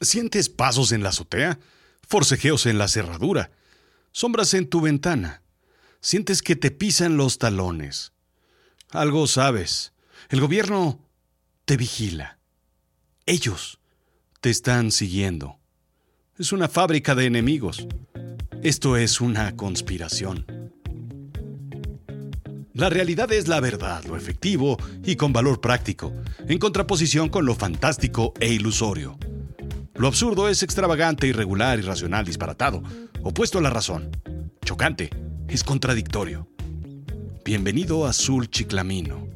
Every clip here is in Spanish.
¿Sientes pasos en la azotea? ¿Forcejeos en la cerradura? ¿Sombras en tu ventana? ¿Sientes que te pisan los talones? Algo sabes. El gobierno te vigila. Ellos te están siguiendo. Es una fábrica de enemigos. Esto es una conspiración. La realidad es la verdad, lo efectivo y con valor práctico, en contraposición con lo fantástico e ilusorio. Lo absurdo es extravagante, irregular, irracional, disparatado, opuesto a la razón. Chocante, es contradictorio. Bienvenido a Azul Chiclamino,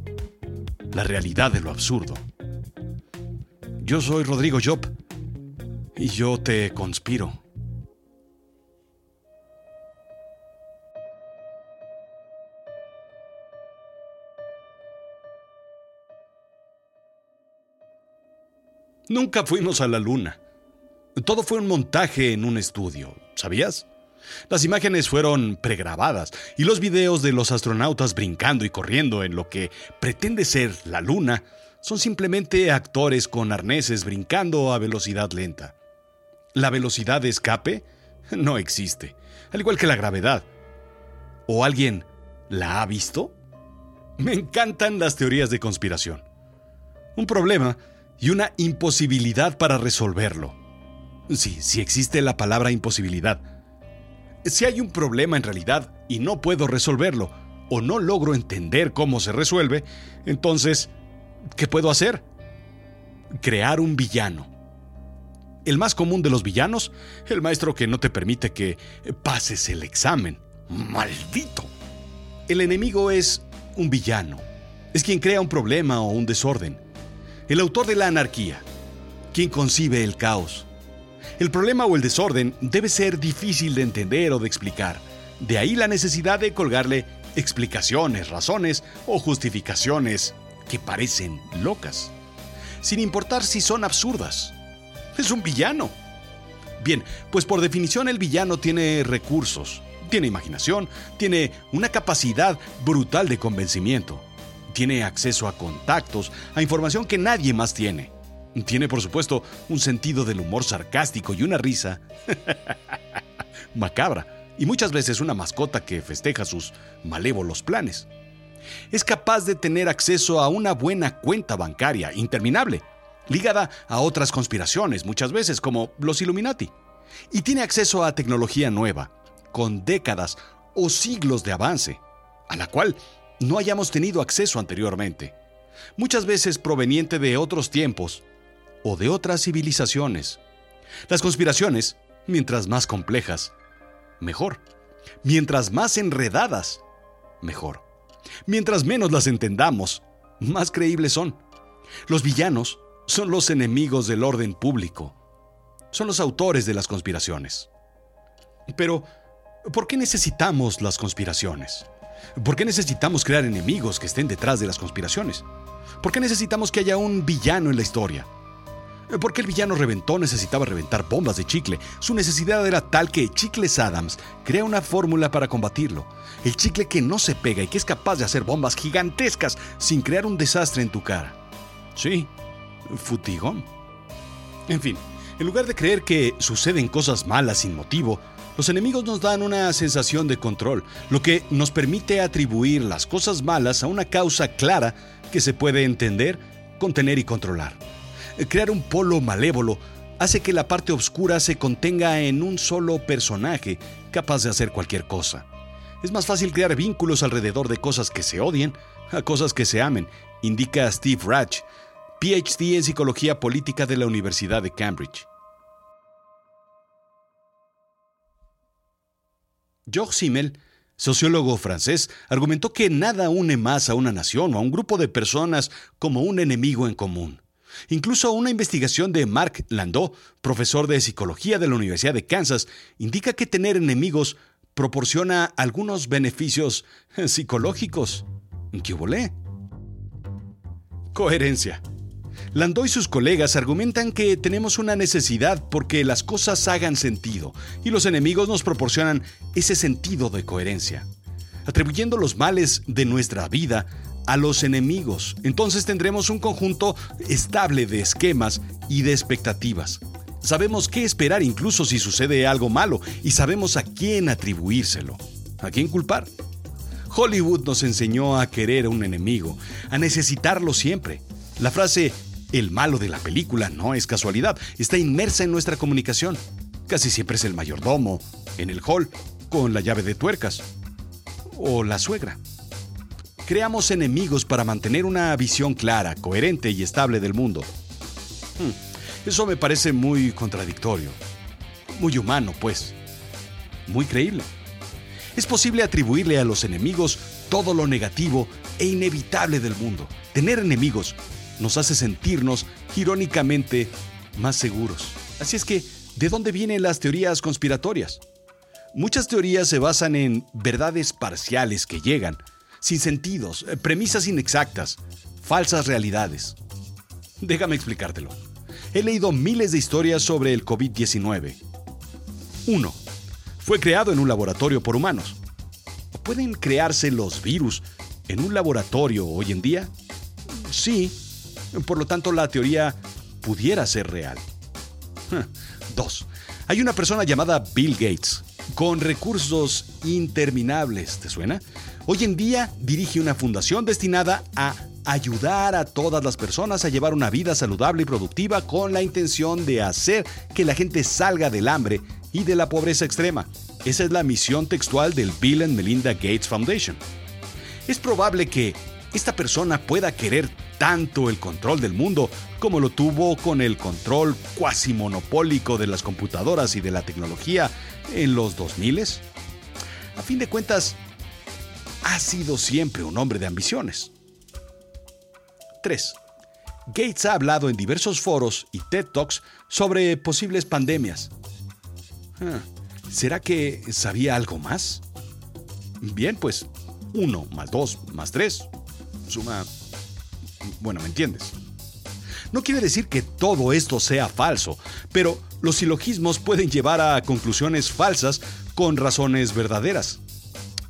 la realidad de lo absurdo. Yo soy Rodrigo Job y yo te conspiro. Nunca fuimos a la luna. Todo fue un montaje en un estudio, ¿sabías? Las imágenes fueron pregrabadas y los videos de los astronautas brincando y corriendo en lo que pretende ser la luna son simplemente actores con arneses brincando a velocidad lenta. La velocidad de escape no existe, al igual que la gravedad. ¿O alguien la ha visto? Me encantan las teorías de conspiración. Un problema y una imposibilidad para resolverlo. Sí, sí existe la palabra imposibilidad. Si hay un problema en realidad y no puedo resolverlo, o no logro entender cómo se resuelve, entonces, ¿qué puedo hacer? Crear un villano. El más común de los villanos, el maestro que no te permite que pases el examen. ¡Maldito! El enemigo es un villano. Es quien crea un problema o un desorden el autor de la anarquía, quien concibe el caos. El problema o el desorden debe ser difícil de entender o de explicar. De ahí la necesidad de colgarle explicaciones, razones o justificaciones que parecen locas, sin importar si son absurdas. Es un villano. Bien, pues por definición el villano tiene recursos, tiene imaginación, tiene una capacidad brutal de convencimiento tiene acceso a contactos, a información que nadie más tiene. Tiene, por supuesto, un sentido del humor sarcástico y una risa macabra, y muchas veces una mascota que festeja sus malévolos planes. Es capaz de tener acceso a una buena cuenta bancaria interminable, ligada a otras conspiraciones, muchas veces como los Illuminati. Y tiene acceso a tecnología nueva, con décadas o siglos de avance, a la cual no hayamos tenido acceso anteriormente, muchas veces proveniente de otros tiempos o de otras civilizaciones. Las conspiraciones, mientras más complejas, mejor. Mientras más enredadas, mejor. Mientras menos las entendamos, más creíbles son. Los villanos son los enemigos del orden público. Son los autores de las conspiraciones. Pero, ¿por qué necesitamos las conspiraciones? ¿Por qué necesitamos crear enemigos que estén detrás de las conspiraciones? ¿Por qué necesitamos que haya un villano en la historia? ¿Por qué el villano reventó necesitaba reventar bombas de chicle? Su necesidad era tal que Chicles Adams crea una fórmula para combatirlo. El chicle que no se pega y que es capaz de hacer bombas gigantescas sin crear un desastre en tu cara. Sí, futigón. En fin, en lugar de creer que suceden cosas malas sin motivo, los enemigos nos dan una sensación de control, lo que nos permite atribuir las cosas malas a una causa clara que se puede entender, contener y controlar. Crear un polo malévolo hace que la parte oscura se contenga en un solo personaje capaz de hacer cualquier cosa. Es más fácil crear vínculos alrededor de cosas que se odien a cosas que se amen, indica Steve Ratch, PhD en Psicología Política de la Universidad de Cambridge. Georges Simmel, sociólogo francés, argumentó que nada une más a una nación o a un grupo de personas como un enemigo en común. Incluso una investigación de Marc Landau, profesor de psicología de la Universidad de Kansas, indica que tener enemigos proporciona algunos beneficios psicológicos. ¿Qué volé? Coherencia. Landau y sus colegas argumentan que tenemos una necesidad porque las cosas hagan sentido y los enemigos nos proporcionan ese sentido de coherencia. Atribuyendo los males de nuestra vida a los enemigos, entonces tendremos un conjunto estable de esquemas y de expectativas. Sabemos qué esperar incluso si sucede algo malo y sabemos a quién atribuírselo, a quién culpar. Hollywood nos enseñó a querer a un enemigo, a necesitarlo siempre. La frase el malo de la película no es casualidad, está inmersa en nuestra comunicación. Casi siempre es el mayordomo, en el hall, con la llave de tuercas. O la suegra. Creamos enemigos para mantener una visión clara, coherente y estable del mundo. Hmm, eso me parece muy contradictorio. Muy humano, pues. Muy creíble. Es posible atribuirle a los enemigos todo lo negativo e inevitable del mundo. Tener enemigos nos hace sentirnos, irónicamente, más seguros. Así es que, ¿de dónde vienen las teorías conspiratorias? Muchas teorías se basan en verdades parciales que llegan, sin sentidos, eh, premisas inexactas, falsas realidades. Déjame explicártelo. He leído miles de historias sobre el COVID-19. 1. Fue creado en un laboratorio por humanos. ¿Pueden crearse los virus en un laboratorio hoy en día? Sí, por lo tanto la teoría pudiera ser real. 2. Hay una persona llamada Bill Gates, con recursos interminables, ¿te suena? Hoy en día dirige una fundación destinada a ayudar a todas las personas a llevar una vida saludable y productiva con la intención de hacer que la gente salga del hambre y de la pobreza extrema. Esa es la misión textual del Bill and Melinda Gates Foundation. Es probable que esta persona pueda querer tanto el control del mundo como lo tuvo con el control cuasi monopólico de las computadoras y de la tecnología en los 2000? A fin de cuentas, ha sido siempre un hombre de ambiciones. 3. Gates ha hablado en diversos foros y TED Talks sobre posibles pandemias. Ah, ¿Será que sabía algo más? Bien, pues 1 más 2 más 3 suma bueno, ¿me entiendes? No quiere decir que todo esto sea falso, pero los silogismos pueden llevar a conclusiones falsas con razones verdaderas.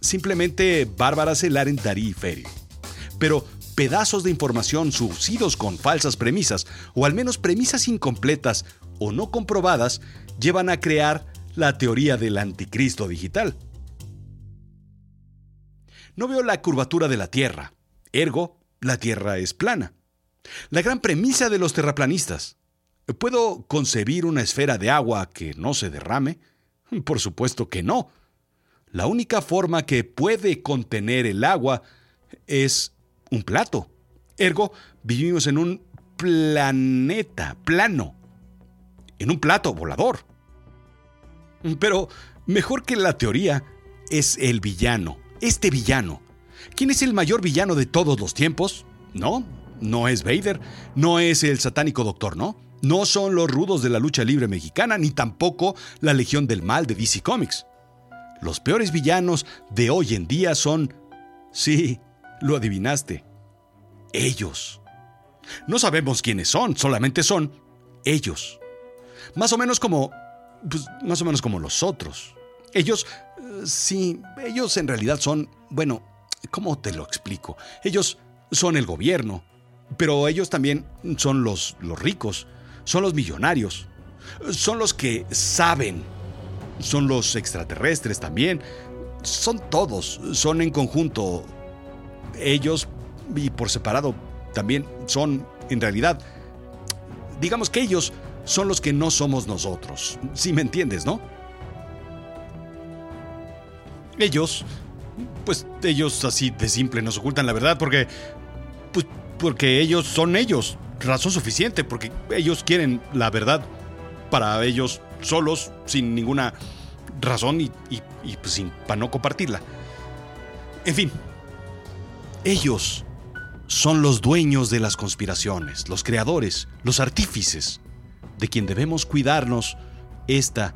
Simplemente Bárbara Celar Ferio. Pero pedazos de información surcidos con falsas premisas, o al menos premisas incompletas o no comprobadas, llevan a crear la teoría del anticristo digital. No veo la curvatura de la Tierra, ergo la Tierra es plana. La gran premisa de los terraplanistas. ¿Puedo concebir una esfera de agua que no se derrame? Por supuesto que no. La única forma que puede contener el agua es un plato. Ergo, vivimos en un planeta plano. En un plato volador. Pero mejor que la teoría es el villano. Este villano ¿Quién es el mayor villano de todos los tiempos? No, no es Vader, no es el satánico doctor, ¿no? No son los rudos de la lucha libre mexicana, ni tampoco la Legión del Mal de DC Comics. Los peores villanos de hoy en día son... Sí, lo adivinaste. Ellos. No sabemos quiénes son, solamente son ellos. Más o menos como... Pues, más o menos como los otros. Ellos... Eh, sí, ellos en realidad son... Bueno, ¿Cómo te lo explico? Ellos son el gobierno, pero ellos también son los, los ricos, son los millonarios, son los que saben, son los extraterrestres también, son todos, son en conjunto. Ellos y por separado también son, en realidad, digamos que ellos son los que no somos nosotros, si me entiendes, ¿no? Ellos pues ellos así de simple nos ocultan la verdad porque, pues porque ellos son ellos, razón suficiente, porque ellos quieren la verdad para ellos solos, sin ninguna razón y, pues, sin, para no compartirla. En fin, ellos son los dueños de las conspiraciones, los creadores, los artífices, de quien debemos cuidarnos esta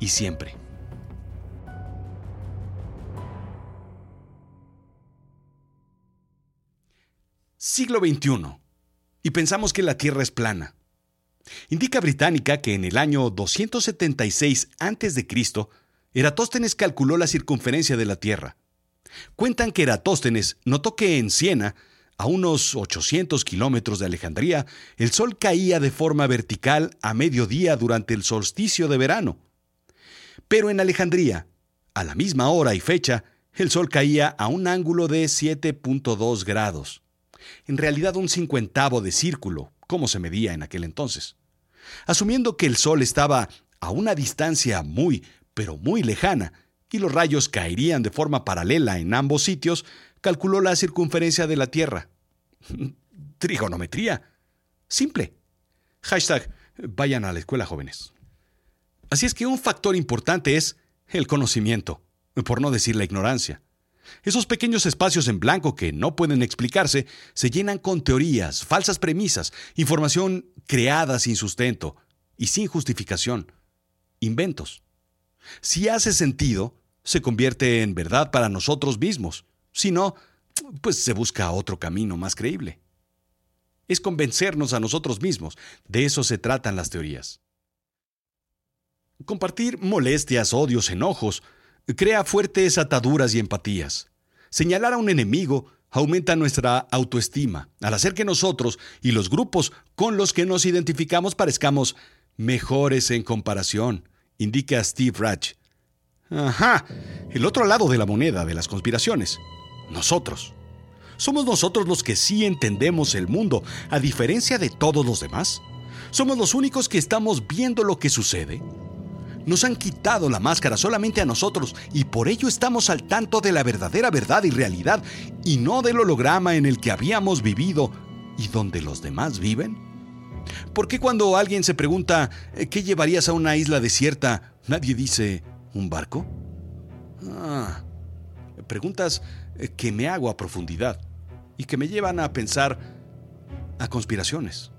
y siempre. Siglo XXI y pensamos que la Tierra es plana. Indica Británica que en el año 276 a.C., Eratóstenes calculó la circunferencia de la Tierra. Cuentan que Eratóstenes notó que en Siena a unos 800 kilómetros de Alejandría, el sol caía de forma vertical a mediodía durante el solsticio de verano. Pero en Alejandría, a la misma hora y fecha, el sol caía a un ángulo de 7.2 grados. En realidad un cincuentavo de círculo, como se medía en aquel entonces. Asumiendo que el sol estaba a una distancia muy, pero muy lejana, y los rayos caerían de forma paralela en ambos sitios, calculó la circunferencia de la Tierra. Trigonometría. Simple. Hashtag, vayan a la escuela jóvenes. Así es que un factor importante es el conocimiento, por no decir la ignorancia. Esos pequeños espacios en blanco que no pueden explicarse se llenan con teorías, falsas premisas, información creada sin sustento y sin justificación, inventos. Si hace sentido, se convierte en verdad para nosotros mismos. Si no, pues se busca otro camino más creíble. Es convencernos a nosotros mismos. De eso se tratan las teorías. Compartir molestias, odios, enojos, crea fuertes ataduras y empatías. Señalar a un enemigo aumenta nuestra autoestima, al hacer que nosotros y los grupos con los que nos identificamos parezcamos mejores en comparación, indica Steve Ratch. Ajá, el otro lado de la moneda de las conspiraciones. Nosotros. ¿Somos nosotros los que sí entendemos el mundo, a diferencia de todos los demás? ¿Somos los únicos que estamos viendo lo que sucede? Nos han quitado la máscara solamente a nosotros y por ello estamos al tanto de la verdadera verdad y realidad y no del holograma en el que habíamos vivido y donde los demás viven. ¿Por qué cuando alguien se pregunta eh, ¿qué llevarías a una isla desierta? nadie dice ¿un barco? Ah, preguntas eh, que me hago a profundidad y que me llevan a pensar a conspiraciones.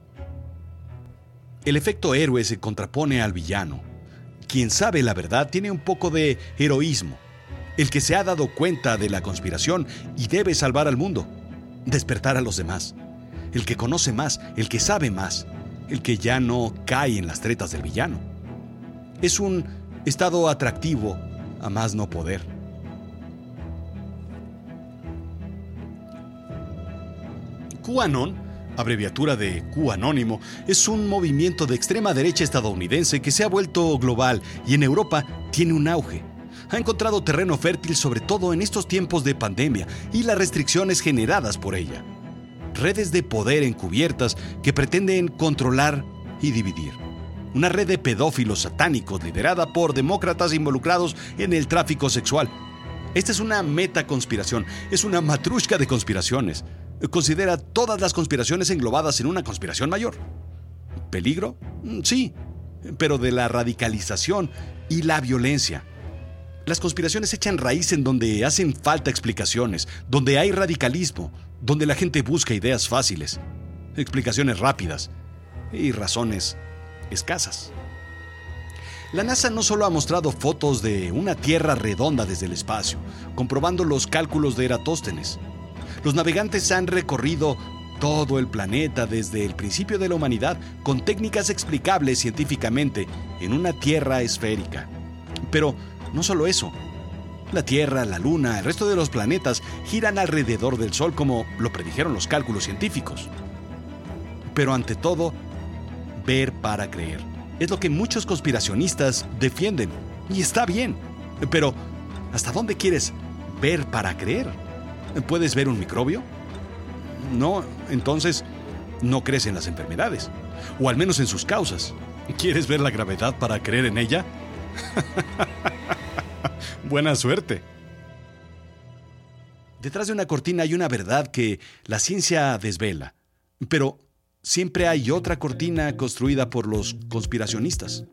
El efecto héroe se contrapone al villano quien sabe la verdad tiene un poco de heroísmo. El que se ha dado cuenta de la conspiración y debe salvar al mundo, despertar a los demás. El que conoce más, el que sabe más, el que ya no cae en las tretas del villano. Es un estado atractivo a más no poder. QAnon abreviatura de Q Anónimo, es un movimiento de extrema derecha estadounidense que se ha vuelto global y en Europa tiene un auge. Ha encontrado terreno fértil sobre todo en estos tiempos de pandemia y las restricciones generadas por ella. Redes de poder encubiertas que pretenden controlar y dividir. Una red de pedófilos satánicos liderada por demócratas involucrados en el tráfico sexual. Esta es una meta conspiración, es una matrushka de conspiraciones considera todas las conspiraciones englobadas en una conspiración mayor. ¿Peligro? Mm, sí, pero de la radicalización y la violencia. Las conspiraciones echan raíz en donde hacen falta explicaciones, donde hay radicalismo, donde la gente busca ideas fáciles, explicaciones rápidas y razones escasas. La NASA no solo ha mostrado fotos de una Tierra redonda desde el espacio, comprobando los cálculos de Eratóstenes, los navegantes han recorrido todo el planeta desde el principio de la humanidad con técnicas explicables científicamente en una Tierra esférica. Pero no solo eso. La Tierra, la Luna, el resto de los planetas giran alrededor del Sol como lo predijeron los cálculos científicos. Pero ante todo, ver para creer. Es lo que muchos conspiracionistas defienden. Y está bien. Pero, ¿hasta dónde quieres ver para creer? ¿Puedes ver un microbio? No, entonces no crees en las enfermedades, o al menos en sus causas. ¿Quieres ver la gravedad para creer en ella? Buena suerte. Detrás de una cortina hay una verdad que la ciencia desvela, pero siempre hay otra cortina construida por los conspiracionistas.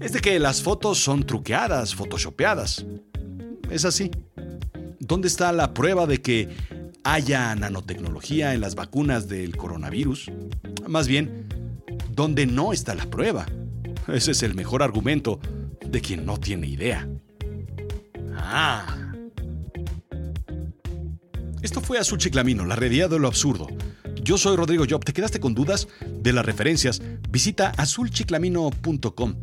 Es de que las fotos son truqueadas, photoshopeadas. Es así. ¿Dónde está la prueba de que haya nanotecnología en las vacunas del coronavirus? Más bien, ¿dónde no está la prueba? Ese es el mejor argumento de quien no tiene idea. Ah. Esto fue Azul Chiclamino, la realidad de lo absurdo. Yo soy Rodrigo Job. ¿Te quedaste con dudas de las referencias? Visita azulchiclamino.com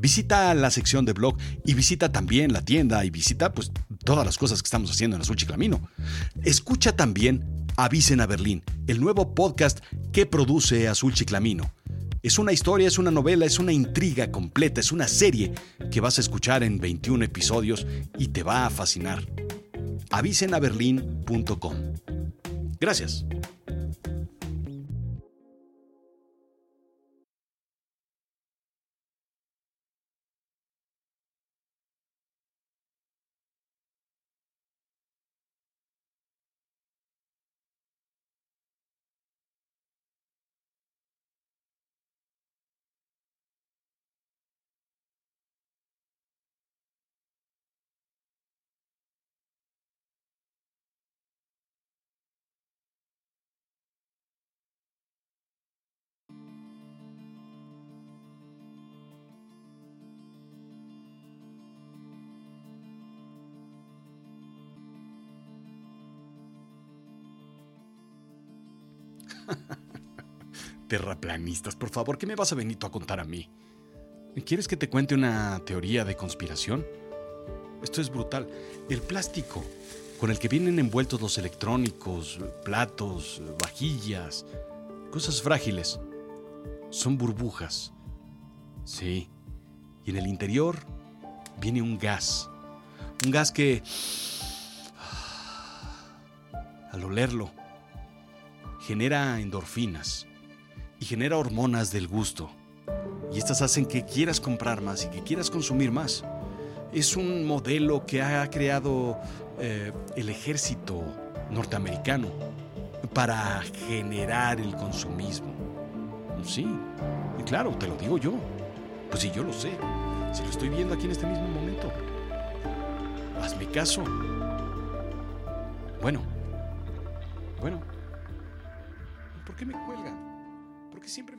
visita la sección de blog y visita también la tienda y visita pues todas las cosas que estamos haciendo en Azul Chiclamino. Escucha también Avisen a Berlín, el nuevo podcast que produce Azul Chiclamino. Es una historia, es una novela, es una intriga completa, es una serie que vas a escuchar en 21 episodios y te va a fascinar. avisenaberlin.com. Gracias. Terraplanistas, por favor, ¿qué me vas a venir a contar a mí? ¿Quieres que te cuente una teoría de conspiración? Esto es brutal. El plástico con el que vienen envueltos los electrónicos, platos, vajillas, cosas frágiles, son burbujas. Sí. Y en el interior viene un gas. Un gas que, al olerlo, genera endorfinas y genera hormonas del gusto. Y estas hacen que quieras comprar más y que quieras consumir más. Es un modelo que ha creado eh, el ejército norteamericano para generar el consumismo. Sí, y claro, te lo digo yo. Pues sí, yo lo sé. Si lo estoy viendo aquí en este mismo momento. Hazme caso. Bueno. Bueno. ¿Por qué me cuelgan? ¿Por qué siempre